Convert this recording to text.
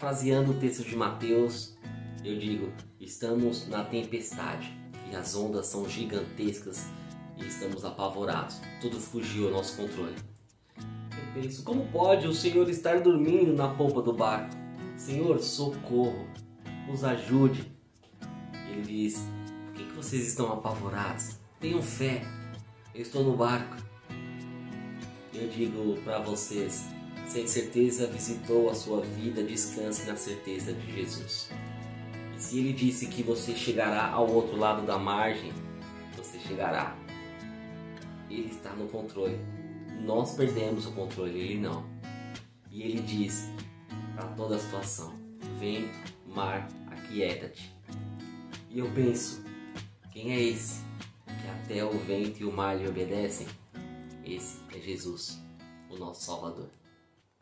Parafraseando o texto de Mateus, eu digo: estamos na tempestade e as ondas são gigantescas e estamos apavorados. Tudo fugiu ao nosso controle. Eu penso: como pode o Senhor estar dormindo na polpa do barco? Senhor, socorro, nos ajude. Ele diz: por que, que vocês estão apavorados? Tenham fé, eu estou no barco. Eu digo para vocês: sem certeza visitou a sua vida, descanse na certeza de Jesus. E se ele disse que você chegará ao outro lado da margem, você chegará. Ele está no controle. Nós perdemos o controle, ele não. E ele diz para toda a situação: vento, mar, aquieta-te. E eu penso: quem é esse que até o vento e o mar lhe obedecem? Esse é Jesus, o nosso Salvador.